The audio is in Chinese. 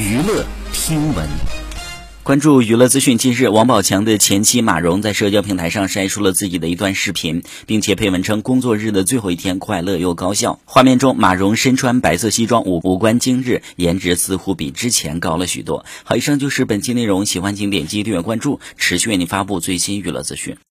娱乐听闻。关注娱乐资讯近日王宝强的前妻马蓉在社交平台上晒出了自己的一段视频并且配文称工作日的最后一天快乐又高效画面中马蓉身穿白色西装五五官精致颜值似乎比之前高了许多。好以上就是本期内容喜欢请点击订阅关注持续为您发布最新娱乐资讯。